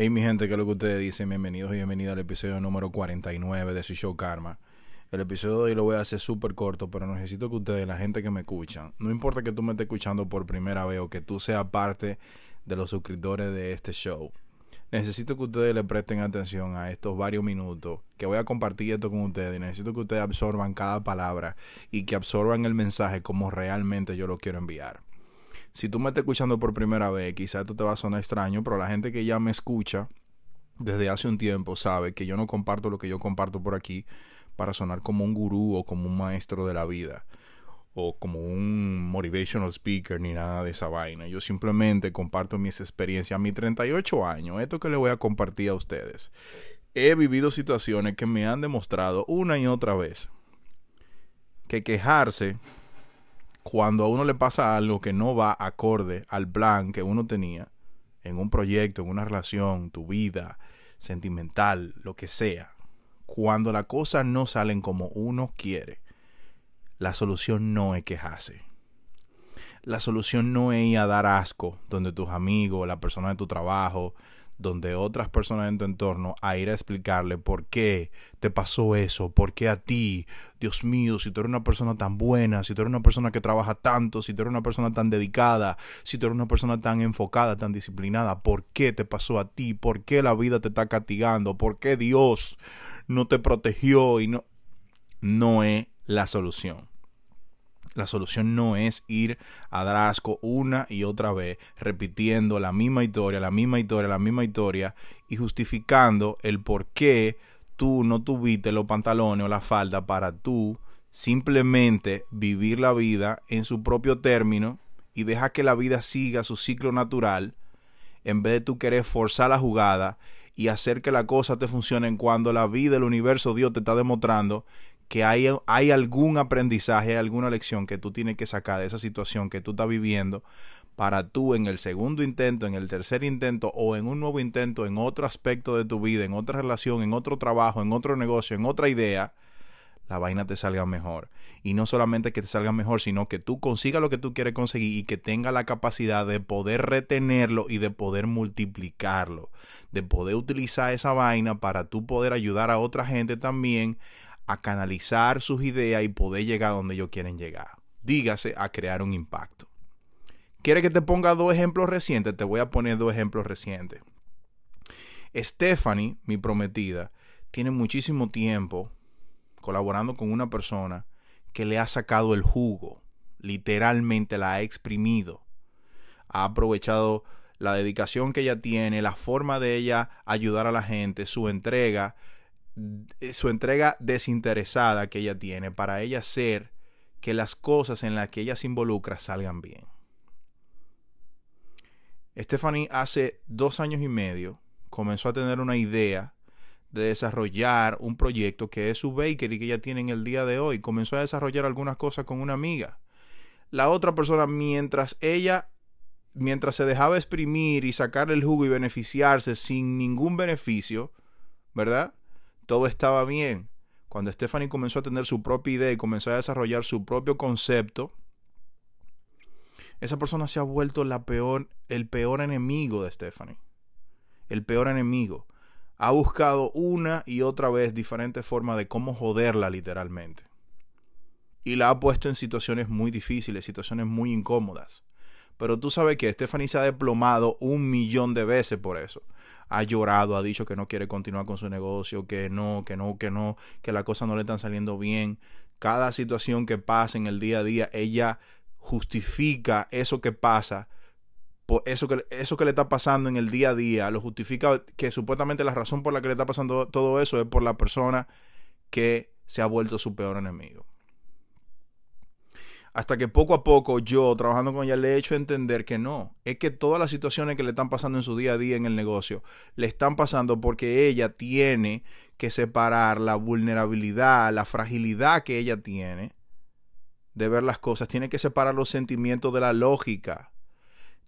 Hey mi gente, ¿qué es lo que ustedes dicen? Bienvenidos y bienvenidos al episodio número 49 de su show Karma. El episodio de hoy lo voy a hacer súper corto, pero necesito que ustedes, la gente que me escuchan, no importa que tú me estés escuchando por primera vez o que tú seas parte de los suscriptores de este show, necesito que ustedes le presten atención a estos varios minutos que voy a compartir esto con ustedes y necesito que ustedes absorban cada palabra y que absorban el mensaje como realmente yo lo quiero enviar si tú me estás escuchando por primera vez, quizás esto te va a sonar extraño, pero la gente que ya me escucha desde hace un tiempo sabe que yo no comparto lo que yo comparto por aquí para sonar como un gurú o como un maestro de la vida o como un motivational speaker ni nada de esa vaina. Yo simplemente comparto mis experiencias a mis 38 años. Esto que le voy a compartir a ustedes. He vivido situaciones que me han demostrado una y otra vez que quejarse cuando a uno le pasa algo que no va acorde al plan que uno tenía en un proyecto, en una relación, tu vida, sentimental, lo que sea, cuando las cosas no salen como uno quiere, la solución no es quejarse. La solución no es ir a dar asco donde tus amigos, la persona de tu trabajo, donde otras personas en tu entorno a ir a explicarle por qué te pasó eso, por qué a ti, Dios mío, si tú eres una persona tan buena, si tú eres una persona que trabaja tanto, si tú eres una persona tan dedicada, si tú eres una persona tan enfocada, tan disciplinada, ¿por qué te pasó a ti? ¿Por qué la vida te está castigando? ¿Por qué Dios no te protegió y no no es la solución? La solución no es ir a dar asco una y otra vez, repitiendo la misma historia, la misma historia, la misma historia y justificando el por qué tú no tuviste los pantalones o la falda para tú simplemente vivir la vida en su propio término y dejar que la vida siga su ciclo natural en vez de tú querer forzar la jugada y hacer que la cosa te funcione cuando la vida, el universo, Dios te está demostrando que hay, hay algún aprendizaje, alguna lección que tú tienes que sacar de esa situación que tú estás viviendo para tú en el segundo intento, en el tercer intento o en un nuevo intento, en otro aspecto de tu vida, en otra relación, en otro trabajo, en otro negocio, en otra idea, la vaina te salga mejor. Y no solamente que te salga mejor, sino que tú consigas lo que tú quieres conseguir y que tenga la capacidad de poder retenerlo y de poder multiplicarlo, de poder utilizar esa vaina para tú poder ayudar a otra gente también a canalizar sus ideas y poder llegar a donde ellos quieren llegar. Dígase a crear un impacto. ¿Quiere que te ponga dos ejemplos recientes? Te voy a poner dos ejemplos recientes. Stephanie, mi prometida, tiene muchísimo tiempo colaborando con una persona que le ha sacado el jugo, literalmente la ha exprimido. Ha aprovechado la dedicación que ella tiene, la forma de ella ayudar a la gente, su entrega, su entrega desinteresada que ella tiene para ella hacer que las cosas en las que ella se involucra salgan bien. Stephanie hace dos años y medio comenzó a tener una idea de desarrollar un proyecto que es su bakery que ella tiene en el día de hoy. Comenzó a desarrollar algunas cosas con una amiga. La otra persona, mientras ella, mientras se dejaba exprimir y sacar el jugo y beneficiarse sin ningún beneficio, ¿verdad? Todo estaba bien. Cuando Stephanie comenzó a tener su propia idea y comenzó a desarrollar su propio concepto, esa persona se ha vuelto la peor, el peor enemigo de Stephanie. El peor enemigo. Ha buscado una y otra vez diferentes formas de cómo joderla literalmente. Y la ha puesto en situaciones muy difíciles, situaciones muy incómodas. Pero tú sabes que Stephanie se ha desplomado un millón de veces por eso ha llorado, ha dicho que no quiere continuar con su negocio, que no, que no, que no, que las cosas no le están saliendo bien. Cada situación que pasa en el día a día, ella justifica eso que pasa, por eso que, eso que le está pasando en el día a día, lo justifica que supuestamente la razón por la que le está pasando todo eso es por la persona que se ha vuelto su peor enemigo. Hasta que poco a poco yo, trabajando con ella, le he hecho entender que no. Es que todas las situaciones que le están pasando en su día a día en el negocio, le están pasando porque ella tiene que separar la vulnerabilidad, la fragilidad que ella tiene de ver las cosas. Tiene que separar los sentimientos de la lógica.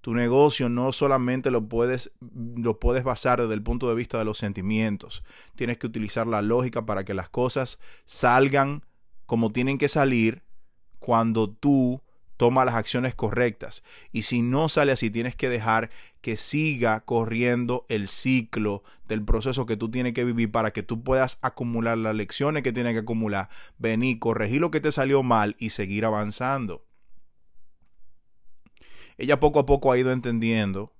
Tu negocio no solamente lo puedes, lo puedes basar desde el punto de vista de los sentimientos. Tienes que utilizar la lógica para que las cosas salgan como tienen que salir cuando tú tomas las acciones correctas. Y si no sale así, tienes que dejar que siga corriendo el ciclo del proceso que tú tienes que vivir para que tú puedas acumular las lecciones que tienes que acumular, venir, corregir lo que te salió mal y seguir avanzando. Ella poco a poco ha ido entendiendo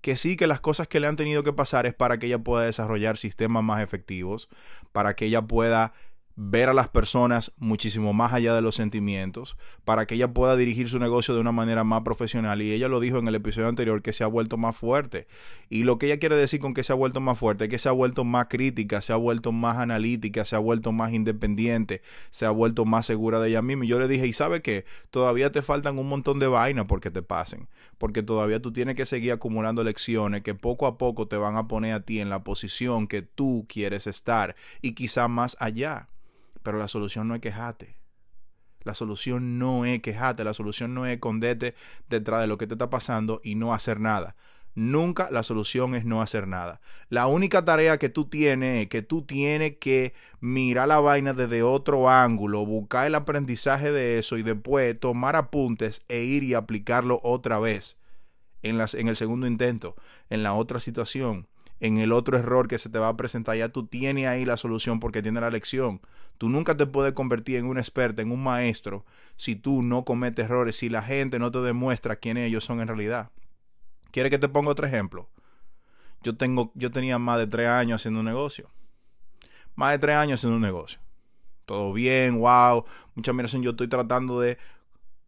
que sí, que las cosas que le han tenido que pasar es para que ella pueda desarrollar sistemas más efectivos, para que ella pueda ver a las personas muchísimo más allá de los sentimientos para que ella pueda dirigir su negocio de una manera más profesional. Y ella lo dijo en el episodio anterior que se ha vuelto más fuerte. Y lo que ella quiere decir con que se ha vuelto más fuerte es que se ha vuelto más crítica, se ha vuelto más analítica, se ha vuelto más independiente, se ha vuelto más segura de ella misma. Y yo le dije y sabe que todavía te faltan un montón de vainas porque te pasen porque todavía tú tienes que seguir acumulando lecciones que poco a poco te van a poner a ti en la posición que tú quieres estar y quizá más allá pero la solución no es quejarte. La solución no es quejarte, la solución no es esconderte detrás de lo que te está pasando y no hacer nada. Nunca la solución es no hacer nada. La única tarea que tú tienes es que tú tienes que mirar la vaina desde otro ángulo, buscar el aprendizaje de eso y después tomar apuntes e ir y aplicarlo otra vez en, las, en el segundo intento, en la otra situación, en el otro error que se te va a presentar. Ya tú tienes ahí la solución porque tienes la lección. Tú nunca te puedes convertir en un experto, en un maestro, si tú no cometes errores, si la gente no te demuestra quiénes ellos son en realidad. ¿Quiere que te ponga otro ejemplo? Yo, tengo, yo tenía más de tres años haciendo un negocio. Más de tres años haciendo un negocio. Todo bien, wow, mucha admiración. Yo estoy tratando de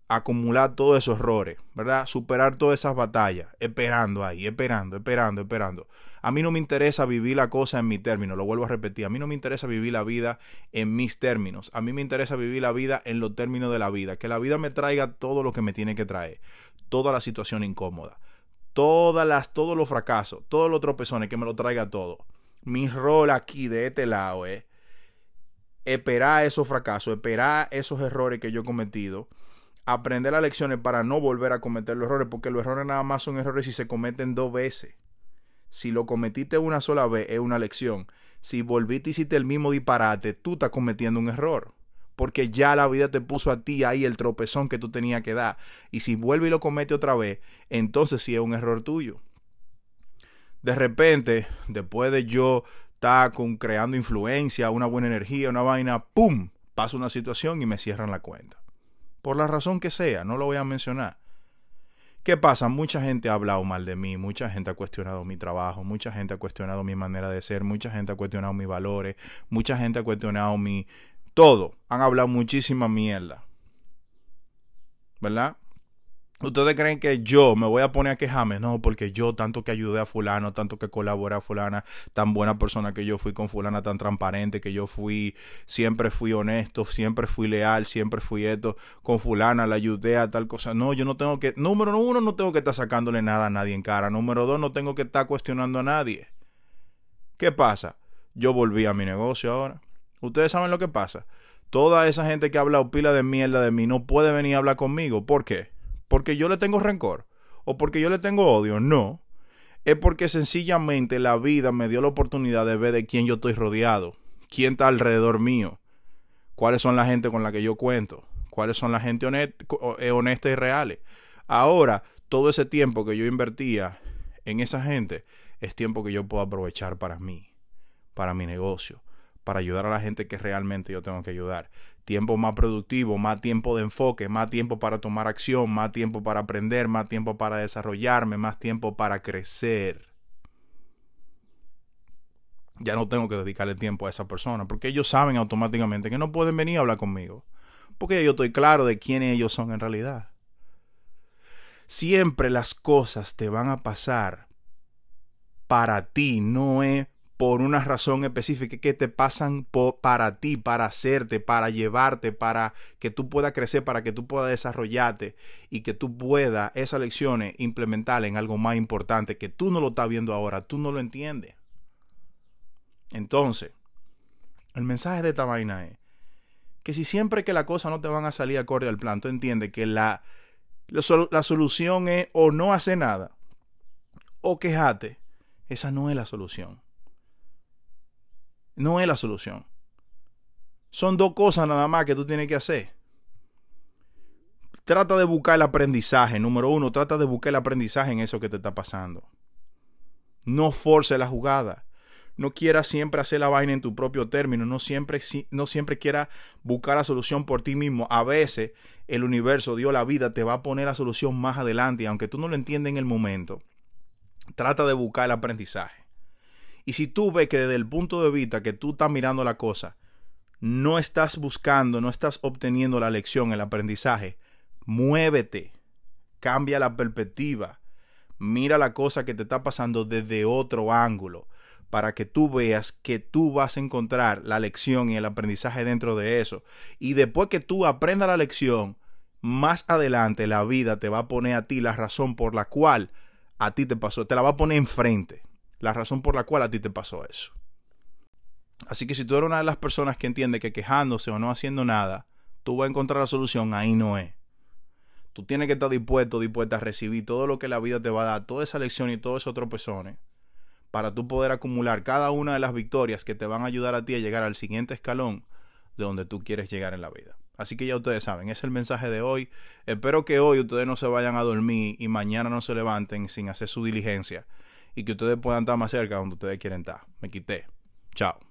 acumular todos esos errores, ¿verdad? Superar todas esas batallas, esperando ahí, esperando, esperando, esperando. A mí no me interesa vivir la cosa en mi término, lo vuelvo a repetir, a mí no me interesa vivir la vida en mis términos, a mí me interesa vivir la vida en los términos de la vida, que la vida me traiga todo lo que me tiene que traer, toda la situación incómoda, todas las, todos los fracasos, todos los tropezones, que me lo traiga todo. Mi rol aquí de este lado es esperar esos fracasos, esperar esos errores que yo he cometido aprender las lecciones para no volver a cometer los errores, porque los errores nada más son errores si se cometen dos veces. Si lo cometiste una sola vez, es una lección. Si volviste y hiciste el mismo disparate, tú estás cometiendo un error. Porque ya la vida te puso a ti ahí el tropezón que tú tenías que dar. Y si vuelve y lo comete otra vez, entonces sí es un error tuyo. De repente, después de yo estar con, creando influencia, una buena energía, una vaina, ¡pum! Pasa una situación y me cierran la cuenta por la razón que sea, no lo voy a mencionar. ¿Qué pasa? Mucha gente ha hablado mal de mí, mucha gente ha cuestionado mi trabajo, mucha gente ha cuestionado mi manera de ser, mucha gente ha cuestionado mis valores, mucha gente ha cuestionado mi... Todo. Han hablado muchísima mierda. ¿Verdad? ¿Ustedes creen que yo me voy a poner a quejarme? No, porque yo tanto que ayudé a fulano, tanto que colaboré a fulana, tan buena persona que yo fui con fulana, tan transparente que yo fui, siempre fui honesto, siempre fui leal, siempre fui esto, con fulana la ayudé a tal cosa. No, yo no tengo que, número uno, no tengo que estar sacándole nada a nadie en cara. Número dos, no tengo que estar cuestionando a nadie. ¿Qué pasa? Yo volví a mi negocio ahora. Ustedes saben lo que pasa. Toda esa gente que ha hablado pila de mierda de mí no puede venir a hablar conmigo. ¿Por qué? Porque yo le tengo rencor o porque yo le tengo odio, no. Es porque sencillamente la vida me dio la oportunidad de ver de quién yo estoy rodeado, quién está alrededor mío, cuáles son la gente con la que yo cuento, cuáles son la gente eh, honesta, y reales. Ahora, todo ese tiempo que yo invertía en esa gente es tiempo que yo puedo aprovechar para mí, para mi negocio, para ayudar a la gente que realmente yo tengo que ayudar tiempo más productivo, más tiempo de enfoque, más tiempo para tomar acción, más tiempo para aprender, más tiempo para desarrollarme, más tiempo para crecer. Ya no tengo que dedicarle tiempo a esa persona, porque ellos saben automáticamente que no pueden venir a hablar conmigo, porque yo estoy claro de quiénes ellos son en realidad. Siempre las cosas te van a pasar para ti, no es por una razón específica que te pasan para ti, para hacerte, para llevarte, para que tú puedas crecer, para que tú puedas desarrollarte y que tú puedas esas lecciones implementar en algo más importante que tú no lo estás viendo ahora, tú no lo entiendes. Entonces, el mensaje de esta vaina es que si siempre que las cosas no te van a salir acorde al plan, tú entiendes que la, la, solución es o no hacer nada o quejate, esa no es la solución no es la solución. Son dos cosas nada más que tú tienes que hacer. Trata de buscar el aprendizaje. Número uno, trata de buscar el aprendizaje en eso que te está pasando. No force la jugada. No quieras siempre hacer la vaina en tu propio término. No siempre, no siempre quieras buscar la solución por ti mismo. A veces el universo, Dios, la vida, te va a poner la solución más adelante. Y aunque tú no lo entiendas en el momento, trata de buscar el aprendizaje. Y si tú ves que desde el punto de vista que tú estás mirando la cosa, no estás buscando, no estás obteniendo la lección, el aprendizaje, muévete, cambia la perspectiva, mira la cosa que te está pasando desde otro ángulo, para que tú veas que tú vas a encontrar la lección y el aprendizaje dentro de eso. Y después que tú aprendas la lección, más adelante la vida te va a poner a ti la razón por la cual a ti te pasó, te la va a poner enfrente la razón por la cual a ti te pasó eso. Así que si tú eres una de las personas que entiende que quejándose o no haciendo nada, tú vas a encontrar la solución, ahí no es. Tú tienes que estar dispuesto, dispuesta a recibir todo lo que la vida te va a dar, toda esa lección y todos esos tropezones, para tú poder acumular cada una de las victorias que te van a ayudar a ti a llegar al siguiente escalón de donde tú quieres llegar en la vida. Así que ya ustedes saben, es el mensaje de hoy. Espero que hoy ustedes no se vayan a dormir y mañana no se levanten sin hacer su diligencia y que ustedes puedan estar más cerca donde ustedes quieren estar. Me quité. Chao.